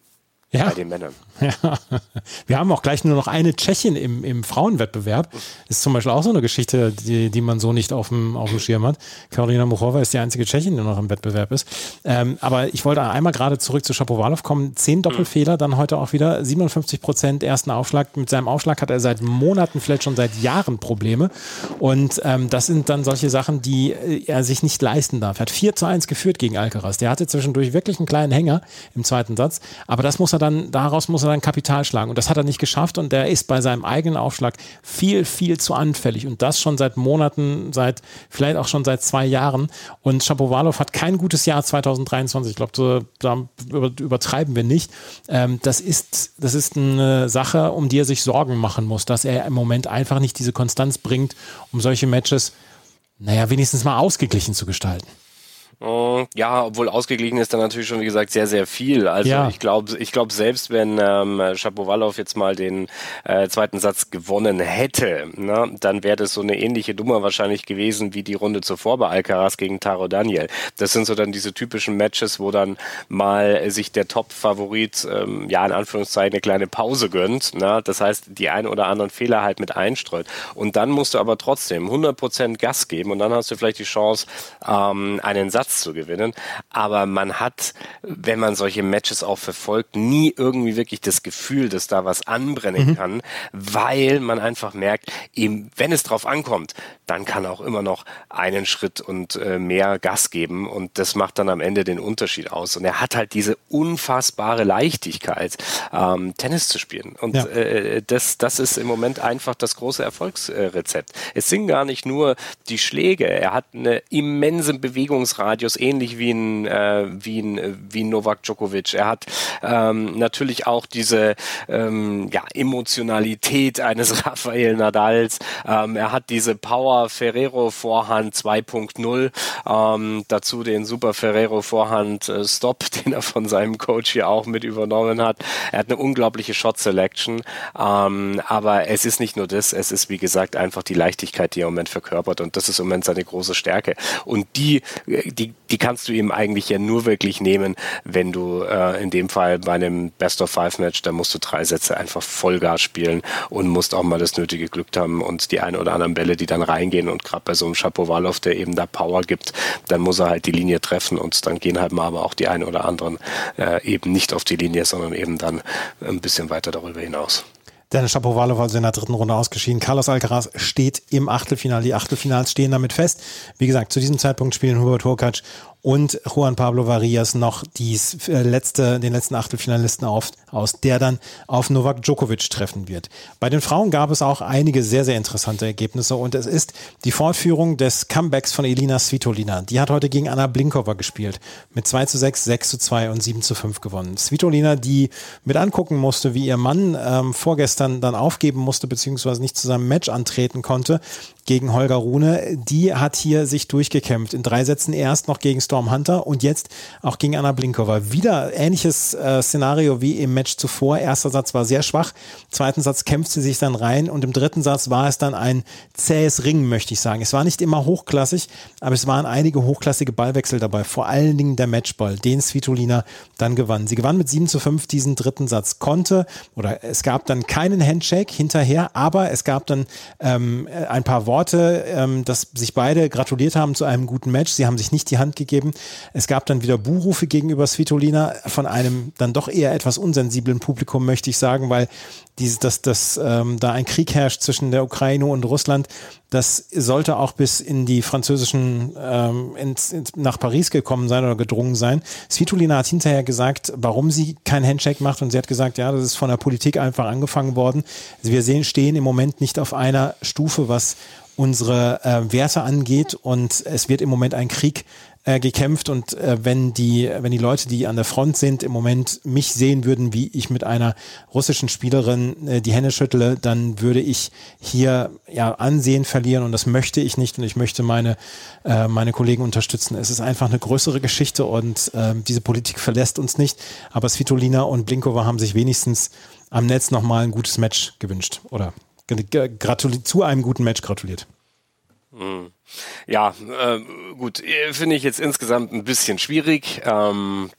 Speaker 1: ja. bei den Männern. Ja. Wir haben auch gleich nur noch eine Tschechin im, im Frauenwettbewerb. Das ist zum Beispiel auch so eine Geschichte, die, die man so nicht auf dem, auf dem Schirm hat. Karolina Muchova ist die einzige Tschechin, die noch im Wettbewerb ist. Ähm, aber ich wollte einmal gerade zurück zu Shapovalov kommen. Zehn Doppelfehler, dann heute auch wieder 57 Prozent ersten Aufschlag. Mit seinem Aufschlag hat er seit Monaten, vielleicht schon seit Jahren Probleme. Und ähm, das sind dann solche Sachen, die äh, er sich nicht leisten darf. Er hat 4 zu 1 geführt gegen Alcaraz. Der hatte zwischendurch wirklich einen kleinen Hänger im zweiten Satz. Aber das muss er dann, daraus muss er dann Kapital schlagen. Und das hat er nicht geschafft und der ist bei seinem eigenen Aufschlag viel, viel zu anfällig. Und das schon seit Monaten, seit, vielleicht auch schon seit zwei Jahren. Und Shapovalov hat kein gutes Jahr 2023. Ich glaube, da übertreiben wir nicht. Ähm, das ist, das ist eine Sache, um die er sich Sorgen machen muss, dass er im Moment einfach nicht diese Konstanz bringt, um solche Matches, naja, wenigstens mal ausgeglichen zu gestalten.
Speaker 2: Äh, ja, obwohl ausgeglichen ist dann natürlich schon, wie gesagt, sehr, sehr viel. Also ja. ich glaube, ich glaube selbst wenn ähm, Shapovalov jetzt mal den äh, zweiten Satz gewonnen hätte, ne, dann wäre das so eine ähnliche Nummer wahrscheinlich gewesen wie die Runde zuvor bei Alcaraz gegen Taro Daniel. Das sind so dann diese typischen Matches, wo dann mal sich der Top-Favorit, ähm, ja in Anführungszeichen, eine kleine Pause gönnt. Ne? Das heißt, die ein oder anderen Fehler halt mit einstreut. Und dann musst du aber trotzdem 100% Gas geben und dann hast du vielleicht die Chance, ähm, einen Satz Platz zu gewinnen. Aber man hat, wenn man solche Matches auch verfolgt, nie irgendwie wirklich das Gefühl, dass da was anbrennen mhm. kann, weil man einfach merkt, eben, wenn es drauf ankommt, dann kann auch immer noch einen Schritt und äh, mehr Gas geben und das macht dann am Ende den Unterschied aus. Und er hat halt diese unfassbare Leichtigkeit, ähm, Tennis zu spielen. Und ja. äh, das, das ist im Moment einfach das große Erfolgsrezept. Es sind gar nicht nur die Schläge, er hat eine immense Bewegungsradius, ähnlich wie ein, äh, wie ein, wie ein Novak Djokovic. Er hat ähm, natürlich auch diese ähm, ja, Emotionalität eines *laughs* Rafael Nadals. Ähm, er hat diese Power Ferrero Vorhand 2.0. Ähm, dazu den Super Ferrero Vorhand äh, Stop, *laughs* den er von seinem Coach hier auch mit übernommen hat. Er hat eine unglaubliche Shot Selection. Ähm, aber es ist nicht nur das, es ist wie gesagt einfach die Leichtigkeit, die er im Moment verkörpert. Und das ist im Moment seine große Stärke. Und die, die, die kannst du ihm eigentlich ja nur wirklich nehmen, wenn du äh, in dem Fall bei einem Best of Five Match, da musst du drei Sätze einfach Vollgas spielen und musst auch mal das nötige Glück haben und die ein oder anderen Bälle, die dann rein reingehen und gerade bei so einem Schapowalow, der eben da Power gibt, dann muss er halt die Linie treffen und dann gehen halt mal aber auch die einen oder anderen äh, eben nicht auf die Linie, sondern eben dann ein bisschen weiter darüber hinaus.
Speaker 1: Dennis Shapovalov also in der dritten Runde ausgeschieden. Carlos Alcaraz steht im Achtelfinale. Die Achtelfinals stehen damit fest. Wie gesagt, zu diesem Zeitpunkt spielen Hubert Hurkacz und Juan Pablo Varillas noch die äh, letzte, den letzten Achtelfinalisten auf, aus, der dann auf Novak Djokovic treffen wird. Bei den Frauen gab es auch einige sehr, sehr interessante Ergebnisse und es ist die Fortführung des Comebacks von Elina Svitolina. Die hat heute gegen Anna Blinkova gespielt. Mit 2 zu 6, 6 zu 2 und 7 zu 5 gewonnen. Svitolina, die mit angucken musste, wie ihr Mann ähm, vorgestern dann aufgeben musste, beziehungsweise nicht zu seinem Match antreten konnte, gegen Holger Rune. Die hat hier sich durchgekämpft. In drei Sätzen erst noch gegen Storm Hunter und jetzt auch gegen Anna Blinkova. Wieder ähnliches äh, Szenario wie im Match zuvor. Erster Satz war sehr schwach. Zweiten Satz kämpft sie sich dann rein und im dritten Satz war es dann ein zähes Ringen, möchte ich sagen. Es war nicht immer hochklassig, aber es waren einige hochklassige Ballwechsel dabei. Vor allen Dingen der Matchball, den Svitolina dann gewann. Sie gewann mit 7 zu 5 diesen dritten Satz. Konnte oder es gab dann keinen Handshake hinterher, aber es gab dann ähm, ein paar Worte Worte, ähm, dass sich beide gratuliert haben zu einem guten Match. Sie haben sich nicht die Hand gegeben. Es gab dann wieder Buhrufe gegenüber Svitolina von einem dann doch eher etwas unsensiblen Publikum, möchte ich sagen, weil dieses, dass, dass ähm, da ein Krieg herrscht zwischen der Ukraine und Russland, das sollte auch bis in die französischen, ähm, ins, ins, nach Paris gekommen sein oder gedrungen sein. Svitolina hat hinterher gesagt, warum sie kein Handshake macht und sie hat gesagt, ja, das ist von der Politik einfach angefangen worden. Also wir sehen, stehen im Moment nicht auf einer Stufe, was unsere äh, Werte angeht und es wird im Moment ein Krieg äh, gekämpft und äh, wenn die wenn die Leute, die an der Front sind, im Moment mich sehen würden, wie ich mit einer russischen Spielerin äh, die Hände schüttle, dann würde ich hier ja Ansehen verlieren und das möchte ich nicht und ich möchte meine äh, meine Kollegen unterstützen. Es ist einfach eine größere Geschichte und äh, diese Politik verlässt uns nicht, aber Svitolina und Blinkova haben sich wenigstens am Netz nochmal ein gutes Match gewünscht oder zu einem guten Match gratuliert.
Speaker 2: Hm. Ja, äh, gut, äh, finde ich jetzt insgesamt ein bisschen schwierig. Ähm,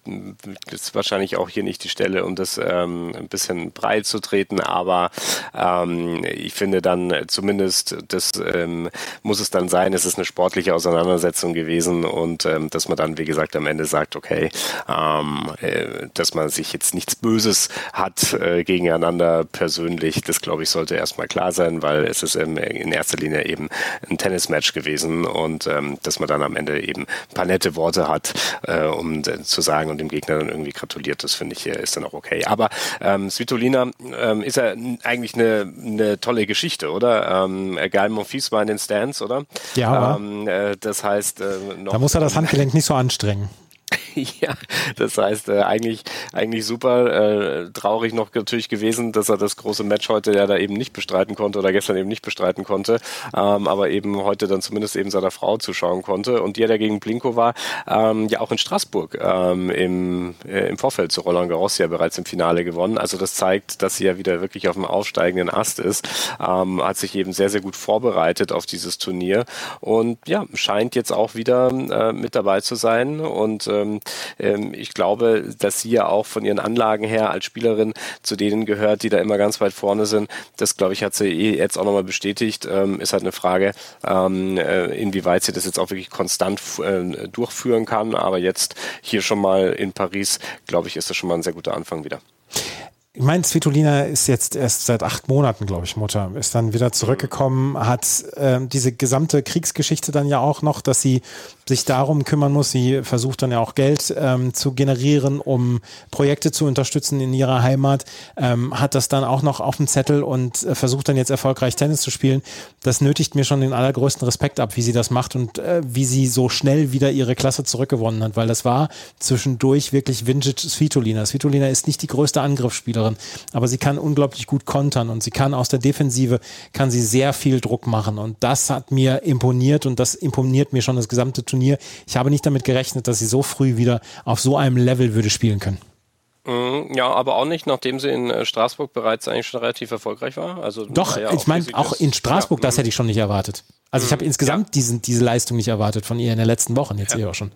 Speaker 2: ist wahrscheinlich auch hier nicht die Stelle, um das ähm, ein bisschen breit zu treten, aber ähm, ich finde dann zumindest, das ähm, muss es dann sein, es ist eine sportliche Auseinandersetzung gewesen und ähm, dass man dann, wie gesagt, am Ende sagt, okay, ähm, äh, dass man sich jetzt nichts Böses hat äh, gegeneinander persönlich, das glaube ich sollte erstmal klar sein, weil es ist in erster Linie eben ein Tennismatch gewesen gewesen und ähm, dass man dann am Ende eben ein paar nette Worte hat, äh, um zu sagen und dem Gegner dann irgendwie gratuliert, das finde ich ist dann auch okay. Aber ähm, Svitolina ähm, ist ja eigentlich eine, eine tolle Geschichte, oder? Ähm, Gael Monfils war in den Stands, oder?
Speaker 1: Ja.
Speaker 2: Ähm, äh, das heißt, äh,
Speaker 1: noch, da muss er das Handgelenk nicht so anstrengen. *laughs*
Speaker 2: ja, das heißt äh, eigentlich eigentlich super äh, traurig noch natürlich gewesen, dass er das große Match heute ja da eben nicht bestreiten konnte oder gestern eben nicht bestreiten konnte, ähm, aber eben heute dann zumindest eben seiner Frau zuschauen konnte. Und die, der gegen Blinko war, ähm, ja auch in Straßburg ähm, im, äh, im Vorfeld zu Roland Garros ja bereits im Finale gewonnen. Also das zeigt, dass sie ja wieder wirklich auf dem aufsteigenden Ast ist, ähm, hat sich eben sehr sehr gut vorbereitet auf dieses Turnier. Und ja scheint jetzt auch wieder äh, mit dabei zu sein. Und äh, ähm, ähm, ich glaube, dass sie ja auch von ihren Anlagen her als Spielerin zu denen gehört, die da immer ganz weit vorne sind. Das, glaube ich, hat sie eh jetzt auch nochmal bestätigt. Ähm, ist halt eine Frage, ähm, äh, inwieweit sie das jetzt auch wirklich konstant äh, durchführen kann. Aber jetzt hier schon mal in Paris, glaube ich, ist das schon mal ein sehr guter Anfang wieder.
Speaker 1: Ich meine, Svitolina ist jetzt erst seit acht Monaten, glaube ich, Mutter, ist dann wieder zurückgekommen, hat äh, diese gesamte Kriegsgeschichte dann ja auch noch, dass sie sich darum kümmern muss. Sie versucht dann ja auch Geld ähm, zu generieren, um Projekte zu unterstützen in ihrer Heimat, ähm, hat das dann auch noch auf dem Zettel und äh, versucht dann jetzt erfolgreich Tennis zu spielen. Das nötigt mir schon den allergrößten Respekt ab, wie sie das macht und äh, wie sie so schnell wieder ihre Klasse zurückgewonnen hat, weil das war zwischendurch wirklich Vintage Svitolina. Svitolina ist nicht die größte Angriffsspielerin, aber sie kann unglaublich gut kontern und sie kann aus der Defensive, kann sie sehr viel Druck machen und das hat mir imponiert und das imponiert mir schon das gesamte Turnier. Ich habe nicht damit gerechnet, dass sie so früh wieder auf so einem Level würde spielen können.
Speaker 2: Mhm, ja, aber auch nicht, nachdem sie in äh, Straßburg bereits eigentlich schon relativ erfolgreich war. Also
Speaker 1: Doch, ja ich meine, auch in Straßburg, ja, das hätte ich schon nicht erwartet. Also ich habe mhm. insgesamt ja. diesen, diese Leistung nicht erwartet von ihr in den letzten Wochen jetzt ja. eher auch schon.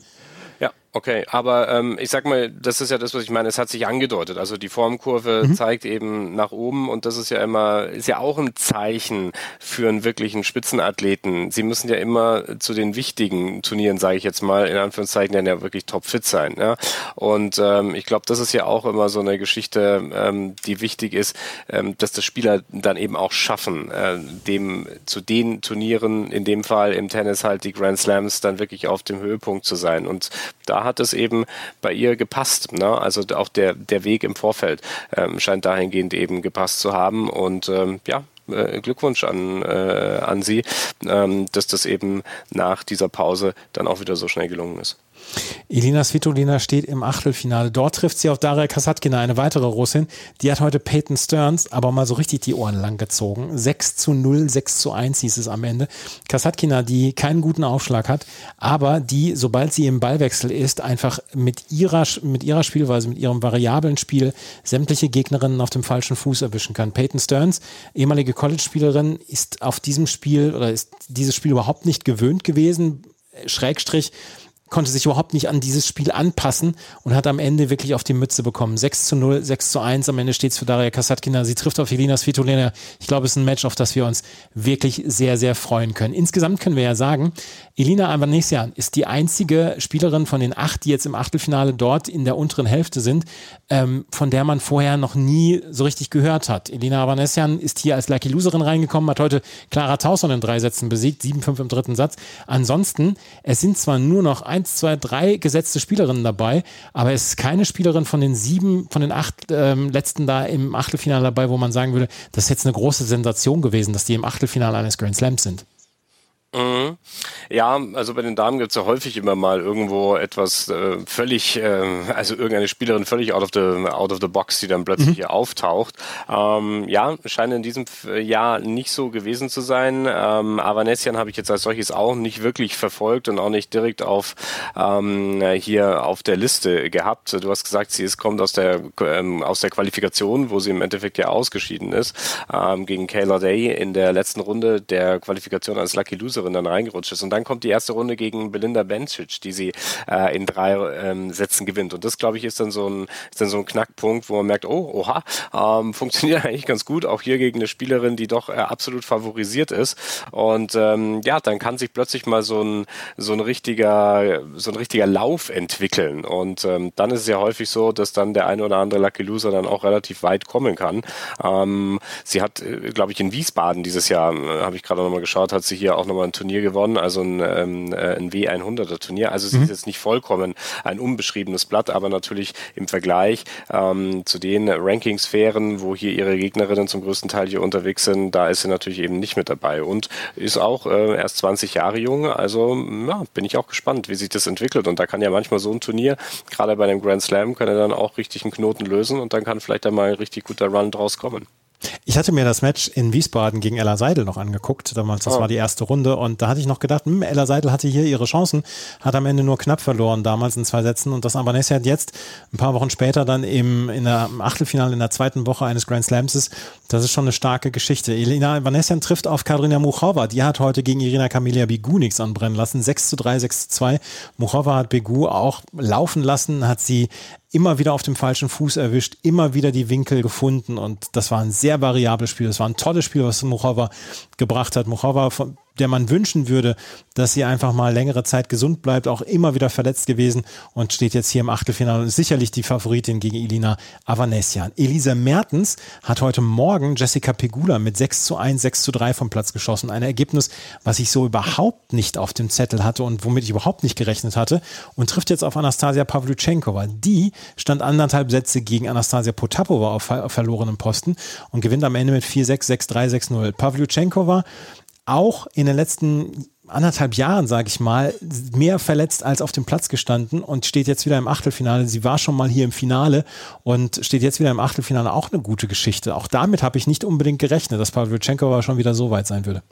Speaker 2: Okay, aber ähm, ich sag mal, das ist ja das, was ich meine. Es hat sich angedeutet. Also die Formkurve mhm. zeigt eben nach oben und das ist ja immer, ist ja auch ein Zeichen für einen wirklichen Spitzenathleten. Sie müssen ja immer zu den wichtigen Turnieren, sage ich jetzt mal, in Anführungszeichen, dann ja wirklich topfit sein. Ja? Und ähm, ich glaube, das ist ja auch immer so eine Geschichte, ähm, die wichtig ist, ähm, dass das Spieler dann eben auch schaffen, äh, dem zu den Turnieren, in dem Fall im Tennis halt die Grand Slams, dann wirklich auf dem Höhepunkt zu sein. Und da hat es eben bei ihr gepasst. Ne? Also auch der, der Weg im Vorfeld ähm, scheint dahingehend eben gepasst zu haben. Und ähm, ja, äh, Glückwunsch an, äh, an Sie, ähm, dass das eben nach dieser Pause dann auch wieder so schnell gelungen ist.
Speaker 1: Elina Svitolina steht im Achtelfinale. Dort trifft sie auf Daria Kasatkina, eine weitere Russin. Die hat heute Peyton Stearns aber mal so richtig die Ohren lang gezogen. 6 zu 0, 6 zu 1 hieß es am Ende. Kasatkina, die keinen guten Aufschlag hat, aber die, sobald sie im Ballwechsel ist, einfach mit ihrer, mit ihrer Spielweise, mit ihrem variablen Spiel sämtliche Gegnerinnen auf dem falschen Fuß erwischen kann. Peyton Stearns, ehemalige College-Spielerin, ist auf diesem Spiel oder ist dieses Spiel überhaupt nicht gewöhnt gewesen. Schrägstrich, konnte sich überhaupt nicht an dieses Spiel anpassen und hat am Ende wirklich auf die Mütze bekommen. 6 zu 0, 6 zu 1. Am Ende steht es für Daria Kasatkina. Sie trifft auf Elina Svitolina. Ich glaube, es ist ein Match, auf das wir uns wirklich sehr, sehr freuen können. Insgesamt können wir ja sagen, Elina Avanesian ist die einzige Spielerin von den acht, die jetzt im Achtelfinale dort in der unteren Hälfte sind, ähm, von der man vorher noch nie so richtig gehört hat. Elina Avanesian ist hier als Lucky Loserin reingekommen, hat heute Clara Tauson in drei Sätzen besiegt, 7-5 im dritten Satz. Ansonsten, es sind zwar nur noch eins, zwei, drei gesetzte Spielerinnen dabei, aber es ist keine Spielerin von den sieben, von den acht ähm, letzten da im Achtelfinale dabei, wo man sagen würde, das ist jetzt eine große Sensation gewesen, dass die im Achtelfinale eines Grand Slams sind.
Speaker 2: Mhm. Ja, also bei den Damen gibt es ja häufig immer mal irgendwo etwas äh, völlig, äh, also irgendeine Spielerin völlig out of the, out of the box, die dann plötzlich mhm. hier auftaucht. Ähm, ja, scheint in diesem Jahr nicht so gewesen zu sein. Ähm, Avanesian habe ich jetzt als solches auch nicht wirklich verfolgt und auch nicht direkt auf ähm, hier auf der Liste gehabt. Du hast gesagt, sie ist, kommt aus der, ähm, aus der Qualifikation, wo sie im Endeffekt ja ausgeschieden ist, ähm, gegen Kayla Day in der letzten Runde der Qualifikation als Lucky Loser Loserin dann reingerutscht ist. Und dann kommt die erste Runde gegen Belinda Bencic, die sie äh, in drei ähm, Sätzen gewinnt. Und das, glaube ich, ist dann so ein, ist dann so ein Knackpunkt, wo man merkt, oh, oha, ähm, *laughs* funktioniert eigentlich ganz gut, auch hier gegen eine Spielerin, die doch äh, absolut favorisiert ist. Und ähm, ja, dann kann sich plötzlich mal so ein, so ein richtiger, so ein richtiger Lauf entwickeln. Und ähm, dann ist es ja häufig so, dass dann der eine oder andere Lucky Loser dann auch relativ weit kommen kann. Ähm, sie hat, äh, glaube ich, in Wiesbaden dieses Jahr, äh, habe ich gerade nochmal geschaut, hat sie hier auch nochmal ein Turnier gewonnen, also ein, ähm, äh, ein W100er Turnier. Also es mhm. ist jetzt nicht vollkommen ein unbeschriebenes Blatt, aber natürlich im Vergleich ähm, zu den Rankingsphären, wo hier ihre Gegnerinnen zum größten Teil hier unterwegs sind, da ist sie natürlich eben nicht mit dabei und ist auch äh, erst 20 Jahre jung. Also ja, bin ich auch gespannt, wie sich das entwickelt. Und da kann ja manchmal so ein Turnier, gerade bei einem Grand Slam, kann er dann auch richtig einen Knoten lösen und dann kann vielleicht da mal ein richtig guter Run draus kommen.
Speaker 1: Ich hatte mir das Match in Wiesbaden gegen Ella Seidel noch angeguckt. Damals, das oh. war die erste Runde. Und da hatte ich noch gedacht, hm, Ella Seidel hatte hier ihre Chancen, hat am Ende nur knapp verloren, damals in zwei Sätzen. Und das Vanessa hat jetzt ein paar Wochen später dann im, in der, im Achtelfinale in der zweiten Woche eines Grand Slams ist. Das ist schon eine starke Geschichte. Elena Vanessa trifft auf Kadrina Muchova. Die hat heute gegen Irina Camelia Bigu nichts anbrennen lassen. 6 zu 3, 6 zu 2. Muchova hat Bigu auch laufen lassen, hat sie immer wieder auf dem falschen Fuß erwischt, immer wieder die Winkel gefunden und das war ein sehr variables Spiel. Das war ein tolles Spiel, was Muchova gebracht hat. Muchova von, der man wünschen würde, dass sie einfach mal längere Zeit gesund bleibt, auch immer wieder verletzt gewesen und steht jetzt hier im Achtelfinale und ist sicherlich die Favoritin gegen Elina Avanesian. Elisa Mertens hat heute Morgen Jessica Pegula mit 6 zu 1, 6 zu 3 vom Platz geschossen. Ein Ergebnis, was ich so überhaupt nicht auf dem Zettel hatte und womit ich überhaupt nicht gerechnet hatte und trifft jetzt auf Anastasia Pavlyuchenkova. Die stand anderthalb Sätze gegen Anastasia Potapova auf, verlorenem Posten und gewinnt am Ende mit 4-6, 6-3, 6-0. Pavlyuchenkova auch in den letzten anderthalb Jahren, sage ich mal, mehr verletzt als auf dem Platz gestanden und steht jetzt wieder im Achtelfinale. Sie war schon mal hier im Finale und steht jetzt wieder im Achtelfinale. Auch eine gute Geschichte. Auch damit habe ich nicht unbedingt gerechnet, dass Pavlyuchenkova schon wieder so weit sein würde.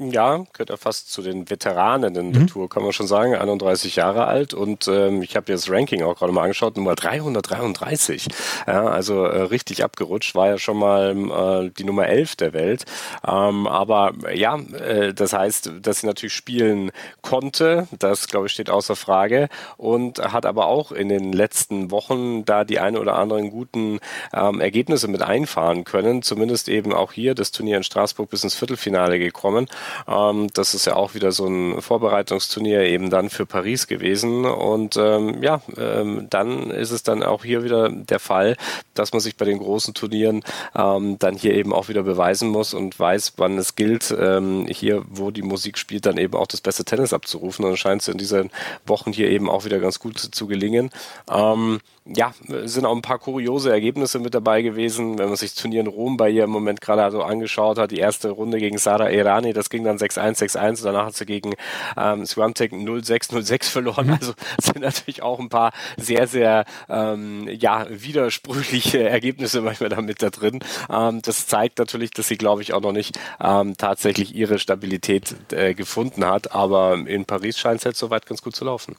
Speaker 2: Ja, gehört er fast zu den Veteranen in der mhm. Tour, kann man schon sagen. 31 Jahre alt und ähm, ich habe jetzt das Ranking auch gerade mal angeschaut, Nummer 333. Ja, also äh, richtig abgerutscht, war ja schon mal äh, die Nummer 11 der Welt. Ähm, aber ja, äh, das heißt, dass sie natürlich spielen konnte, das glaube ich steht außer Frage und hat aber auch in den letzten Wochen da die eine oder anderen guten ähm, Ergebnisse mit einfahren können. Zumindest eben auch hier das Turnier in Straßburg bis ins Viertelfinale gekommen. Ähm, das ist ja auch wieder so ein Vorbereitungsturnier eben dann für Paris gewesen. Und ähm, ja, ähm, dann ist es dann auch hier wieder der Fall, dass man sich bei den großen Turnieren ähm, dann hier eben auch wieder beweisen muss und weiß, wann es gilt, ähm, hier, wo die Musik spielt, dann eben auch das beste Tennis abzurufen. Und scheint es in diesen Wochen hier eben auch wieder ganz gut zu gelingen. Ähm, ja, sind auch ein paar kuriose Ergebnisse mit dabei gewesen, wenn man sich Turnier in Rom bei ihr im Moment gerade so angeschaut hat. Die erste Runde gegen Sarah Irani, das ging dann 6-1, 6-1 und danach hat sie gegen ähm, Swiatek 0-6, 0-6 verloren. Mhm. Also *laughs* sind natürlich auch ein paar sehr, sehr ähm, ja, widersprüchliche Ergebnisse manchmal da mit da drin. Ähm, das zeigt natürlich, dass sie, glaube ich, auch noch nicht ähm, tatsächlich ihre Stabilität äh, gefunden hat. Aber in Paris scheint es jetzt soweit ganz gut zu laufen.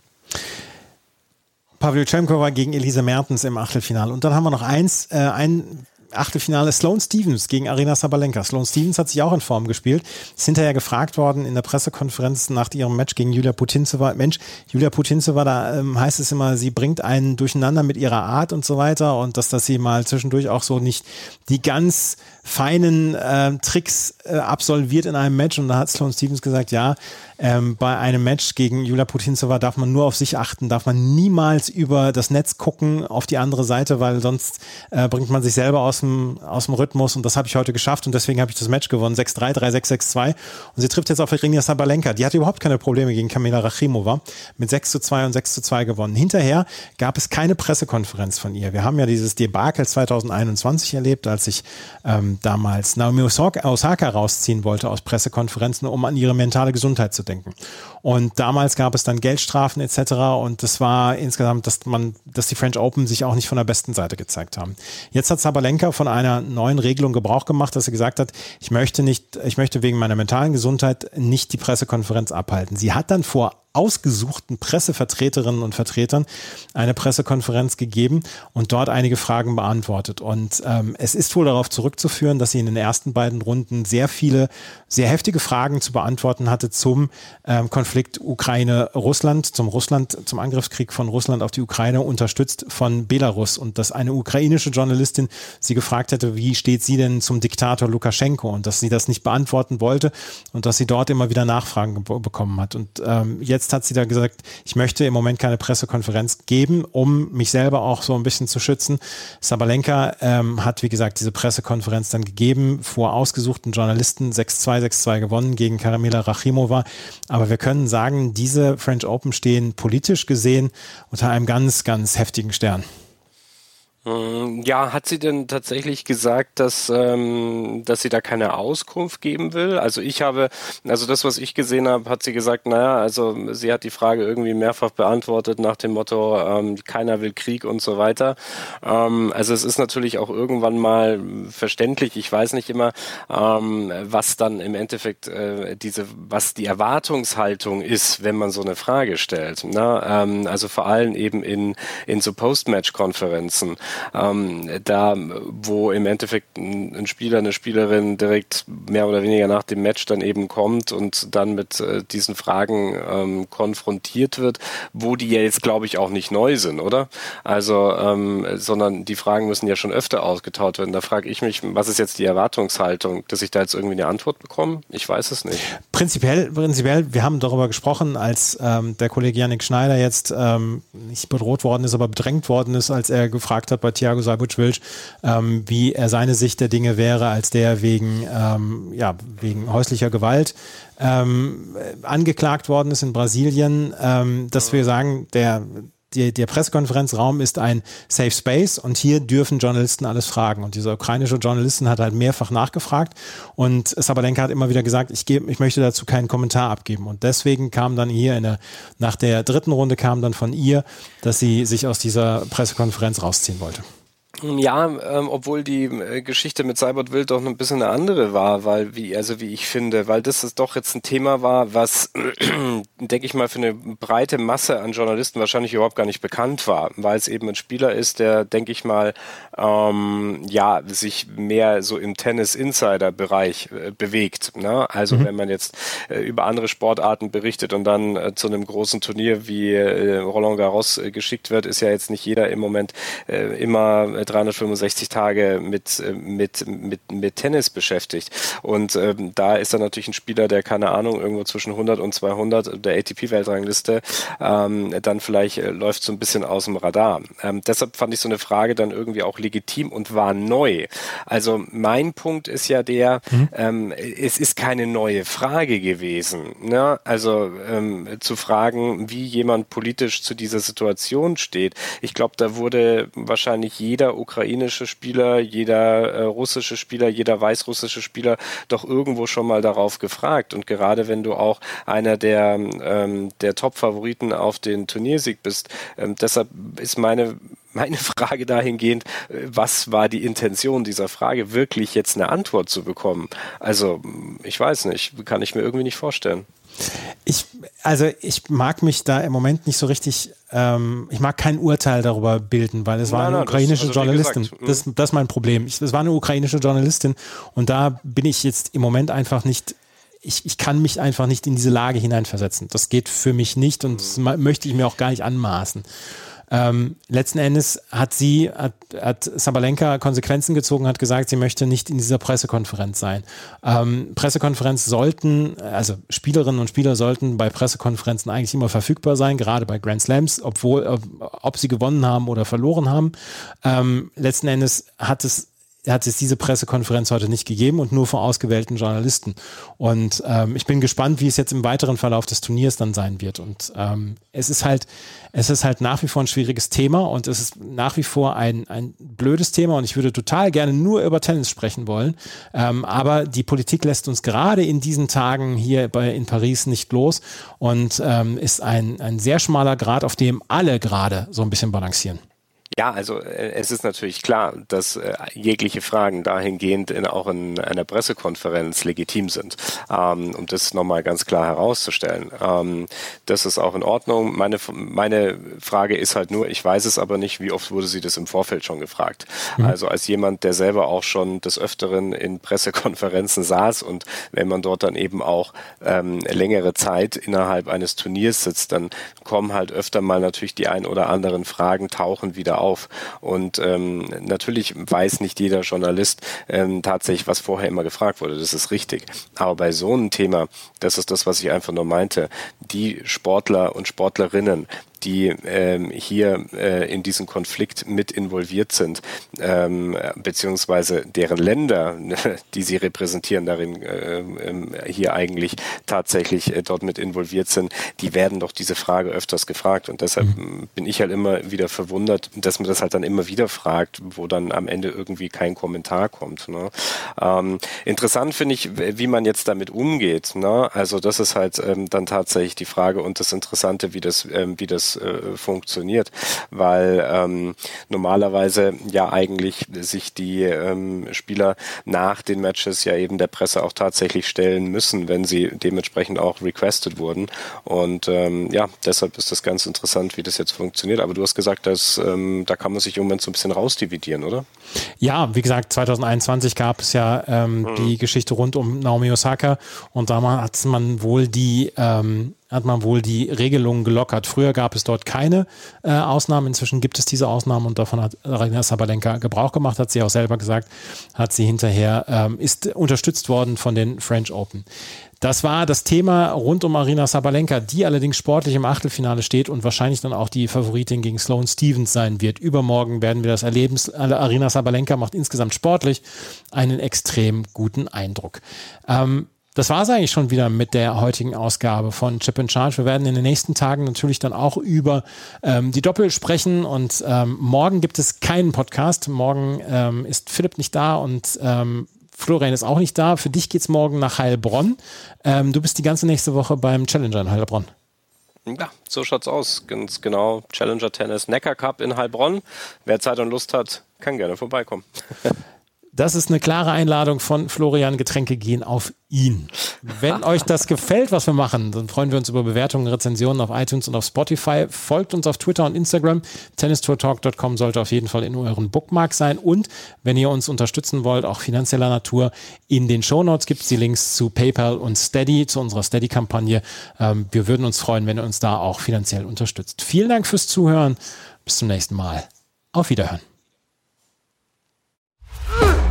Speaker 1: Pavlyuchenkova gegen Elise Mertens im Achtelfinale. Und dann haben wir noch eins, äh, ein Achtelfinale Sloane Stevens gegen Arena Sabalenka. Sloane Stevens hat sich auch in Form gespielt. Ist hinterher gefragt worden in der Pressekonferenz nach ihrem Match gegen Julia Putintseva. Mensch, Julia Putintseva, da ähm, heißt es immer, sie bringt einen durcheinander mit ihrer Art und so weiter und dass, dass sie mal zwischendurch auch so nicht die ganz feinen äh, Tricks äh, absolviert in einem Match. Und da hat Sloane Stevens gesagt, ja, ähm, bei einem Match gegen Julia Putintseva darf man nur auf sich achten, darf man niemals über das Netz gucken auf die andere Seite, weil sonst äh, bringt man sich selber aus dem, aus dem Rhythmus und das habe ich heute geschafft und deswegen habe ich das Match gewonnen, 6-3, 3-6, 6-2 und sie trifft jetzt auf Irina Sabalenka, die hatte überhaupt keine Probleme gegen Kamila Rachimova, mit 6 2 und 6 2 gewonnen. Hinterher gab es keine Pressekonferenz von ihr. Wir haben ja dieses Debakel 2021 erlebt, als sich ähm, damals Naomi Osaka rausziehen wollte aus Pressekonferenzen, um an ihre mentale Gesundheit zu denken. Und damals gab es dann Geldstrafen etc. Und das war insgesamt, dass man, dass die French Open sich auch nicht von der besten Seite gezeigt haben. Jetzt hat Sabalenka von einer neuen Regelung Gebrauch gemacht, dass sie gesagt hat, ich möchte nicht, ich möchte wegen meiner mentalen Gesundheit nicht die Pressekonferenz abhalten. Sie hat dann vor ausgesuchten Pressevertreterinnen und Vertretern eine Pressekonferenz gegeben und dort einige Fragen beantwortet. Und ähm, es ist wohl darauf zurückzuführen, dass sie in den ersten beiden Runden sehr viele, sehr heftige Fragen zu beantworten hatte zum ähm, Konflikt Ukraine-Russland, zum Russland, zum Angriffskrieg von Russland auf die Ukraine, unterstützt von Belarus. Und dass eine ukrainische Journalistin sie gefragt hätte, wie steht sie denn zum Diktator Lukaschenko und dass sie das nicht beantworten wollte und dass sie dort immer wieder Nachfragen bekommen hat. Und ähm, jetzt jetzt hat sie da gesagt, ich möchte im Moment keine Pressekonferenz geben, um mich selber auch so ein bisschen zu schützen. Sabalenka ähm, hat, wie gesagt, diese Pressekonferenz dann gegeben, vor ausgesuchten Journalisten 6-2, 6-2 gewonnen gegen Karamila Rachimova. Aber wir können sagen, diese French Open stehen politisch gesehen unter einem ganz, ganz heftigen Stern.
Speaker 2: Hm, ja, hat sie denn tatsächlich gesagt, dass, ähm, dass sie da keine Auskunft geben will? Also ich habe, also das, was ich gesehen habe, hat sie gesagt, naja, also sie hat die Frage irgendwie mehrfach beantwortet nach dem Motto, ähm, keiner will Krieg und so weiter. Ähm, also es ist natürlich auch irgendwann mal verständlich, ich weiß nicht immer, ähm, was dann im Endeffekt äh, diese, was die Erwartungshaltung ist, wenn man so eine Frage stellt. Ne? Ähm, also vor allem eben in, in so Post-Match-Konferenzen ähm, da, wo im Endeffekt ein, ein, Spieler, eine Spielerin direkt mehr oder weniger nach dem Match dann eben kommt und dann mit äh, diesen Fragen ähm, konfrontiert wird, wo die ja jetzt, glaube ich, auch nicht neu sind, oder? Also, ähm, sondern die Fragen müssen ja schon öfter ausgetaut werden. Da frage ich mich, was ist jetzt die Erwartungshaltung, dass ich da jetzt irgendwie eine Antwort bekomme? Ich weiß es nicht.
Speaker 1: Prinzipiell, prinzipiell, wir haben darüber gesprochen, als ähm, der Kollege Janik Schneider jetzt ähm, nicht bedroht worden ist, aber bedrängt worden ist, als er gefragt hat, hat bei Thiago Sabuc-Wilsch, ähm, wie er seine Sicht der Dinge wäre, als der wegen, ähm, ja, wegen häuslicher Gewalt ähm, angeklagt worden ist in Brasilien, ähm, dass wir sagen, der die, der Pressekonferenzraum ist ein Safe Space und hier dürfen Journalisten alles fragen. Und dieser ukrainische Journalistin hat halt mehrfach nachgefragt und Sabalenka hat immer wieder gesagt, ich, gebe, ich möchte dazu keinen Kommentar abgeben. Und deswegen kam dann hier in der, nach der dritten Runde kam dann von ihr, dass sie sich aus dieser Pressekonferenz rausziehen wollte.
Speaker 2: Ja, ähm, obwohl die äh, Geschichte mit Cybert Wild doch ein bisschen eine andere war, weil wie also wie ich finde, weil das ist doch jetzt ein Thema war, was *clears throat* denke ich mal für eine breite Masse an Journalisten wahrscheinlich überhaupt gar nicht bekannt war, weil es eben ein Spieler ist, der denke ich mal ähm, ja sich mehr so im Tennis Insider Bereich äh, bewegt. Ne? Also mhm. wenn man jetzt äh, über andere Sportarten berichtet und dann äh, zu einem großen Turnier wie äh, Roland Garros äh, geschickt wird, ist ja jetzt nicht jeder im Moment immer 365 Tage mit, äh, mit, mit, mit Tennis beschäftigt. Und ähm, da ist er natürlich ein Spieler, der, keine Ahnung, irgendwo zwischen 100 und 200 der ATP-Weltrangliste ähm, dann vielleicht äh, läuft so ein bisschen aus dem Radar. Ähm, deshalb fand ich so eine Frage dann irgendwie auch legitim und war neu. Also mein Punkt ist ja der, mhm. ähm, es ist keine neue Frage gewesen. Ne? Also ähm, zu fragen, wie jemand politisch zu dieser Situation steht. Ich glaube, da wurde wahrscheinlich jeder ukrainische Spieler, jeder äh, russische Spieler, jeder weißrussische Spieler doch irgendwo schon mal darauf gefragt. Und gerade wenn du auch einer der, ähm, der Top-Favoriten auf den Turniersieg bist, ähm, deshalb ist meine meine Frage dahingehend, äh, was war die Intention dieser Frage, wirklich jetzt eine Antwort zu bekommen? Also, ich weiß nicht, kann ich mir irgendwie nicht vorstellen.
Speaker 1: Ich, also ich mag mich da im Moment nicht so richtig, ähm, ich mag kein Urteil darüber bilden, weil es war nein, eine ukrainische das, also Journalistin. Gesagt, das, hm. das ist mein Problem. es war eine ukrainische Journalistin und da bin ich jetzt im Moment einfach nicht ich, ich kann mich einfach nicht in diese Lage hineinversetzen. Das geht für mich nicht und das möchte ich mir auch gar nicht anmaßen. Ähm, letzten Endes hat sie, hat, hat Sabalenka Konsequenzen gezogen, hat gesagt, sie möchte nicht in dieser Pressekonferenz sein. Ähm, Pressekonferenz sollten, also Spielerinnen und Spieler sollten bei Pressekonferenzen eigentlich immer verfügbar sein, gerade bei Grand Slams, obwohl, ob, ob sie gewonnen haben oder verloren haben. Ähm, letzten Endes hat es hat es diese Pressekonferenz heute nicht gegeben und nur vor ausgewählten Journalisten. Und ähm, ich bin gespannt, wie es jetzt im weiteren Verlauf des Turniers dann sein wird. Und ähm, es ist halt, es ist halt nach wie vor ein schwieriges Thema und es ist nach wie vor ein, ein blödes Thema und ich würde total gerne nur über Tennis sprechen wollen. Ähm, aber die Politik lässt uns gerade in diesen Tagen hier bei, in Paris nicht los und ähm, ist ein, ein sehr schmaler Grad, auf dem alle gerade so ein bisschen balancieren.
Speaker 2: Ja, also äh, es ist natürlich klar, dass äh, jegliche Fragen dahingehend in, auch in einer Pressekonferenz legitim sind, ähm, um das nochmal ganz klar herauszustellen. Ähm, das ist auch in Ordnung. Meine, meine Frage ist halt nur, ich weiß es aber nicht, wie oft wurde sie das im Vorfeld schon gefragt. Mhm. Also als jemand, der selber auch schon des Öfteren in Pressekonferenzen saß und wenn man dort dann eben auch ähm, längere Zeit innerhalb eines Turniers sitzt, dann kommen halt öfter mal natürlich die ein oder anderen Fragen tauchen wieder auf. Und ähm, natürlich weiß nicht jeder Journalist ähm, tatsächlich, was vorher immer gefragt wurde. Das ist richtig. Aber bei so einem Thema, das ist das, was ich einfach nur meinte, die Sportler und Sportlerinnen, die ähm, hier äh, in diesen Konflikt mit involviert sind, ähm, beziehungsweise deren Länder, *laughs* die sie repräsentieren, darin äh, äh, hier eigentlich tatsächlich äh, dort mit involviert sind, die werden doch diese Frage öfters gefragt. Und deshalb mhm. bin ich halt immer wieder verwundert, dass man das halt dann immer wieder fragt, wo dann am Ende irgendwie kein Kommentar kommt. Ne? Ähm, interessant finde ich, wie man jetzt damit umgeht. Ne? Also das ist halt ähm, dann tatsächlich die Frage und das Interessante, wie das, ähm, wie das äh, funktioniert, weil ähm, normalerweise ja eigentlich sich die ähm, Spieler nach den Matches ja eben der Presse auch tatsächlich stellen müssen, wenn sie dementsprechend auch requested wurden. Und ähm, ja, deshalb ist das ganz interessant, wie das jetzt funktioniert. Aber du hast gesagt, dass ähm, da kann man sich im Moment so ein bisschen rausdividieren, oder?
Speaker 1: Ja, wie gesagt, 2021 gab es ja ähm, mhm. die Geschichte rund um Naomi Osaka und damals hat man wohl die ähm, hat man wohl die Regelungen gelockert. Früher gab es dort keine äh, Ausnahmen, inzwischen gibt es diese Ausnahmen und davon hat Arina Sabalenka Gebrauch gemacht, hat sie auch selber gesagt, hat sie hinterher, ähm, ist unterstützt worden von den French Open. Das war das Thema rund um Arina Sabalenka, die allerdings sportlich im Achtelfinale steht und wahrscheinlich dann auch die Favoritin gegen Sloane Stevens sein wird. Übermorgen werden wir das erleben. Arina Sabalenka macht insgesamt sportlich einen extrem guten Eindruck. Ähm, das war es eigentlich schon wieder mit der heutigen Ausgabe von Chip and Charge. Wir werden in den nächsten Tagen natürlich dann auch über ähm, die Doppel sprechen und ähm, morgen gibt es keinen Podcast. Morgen ähm, ist Philipp nicht da und ähm, Florian ist auch nicht da. Für dich geht es morgen nach Heilbronn. Ähm, du bist die ganze nächste Woche beim Challenger in Heilbronn.
Speaker 2: Ja, so schaut's aus. Ganz genau. Challenger Tennis Neckar Cup in Heilbronn. Wer Zeit und Lust hat, kann gerne vorbeikommen. *laughs*
Speaker 1: Das ist eine klare Einladung von Florian Getränke gehen auf ihn. Wenn *laughs* euch das gefällt, was wir machen, dann freuen wir uns über Bewertungen, Rezensionen auf iTunes und auf Spotify. Folgt uns auf Twitter und Instagram. Tennistourtalk.com sollte auf jeden Fall in euren Bookmark sein. Und wenn ihr uns unterstützen wollt, auch finanzieller Natur, in den Shownotes gibt es die Links zu PayPal und Steady, zu unserer Steady-Kampagne. Ähm, wir würden uns freuen, wenn ihr uns da auch finanziell unterstützt. Vielen Dank fürs Zuhören. Bis zum nächsten Mal. Auf Wiederhören.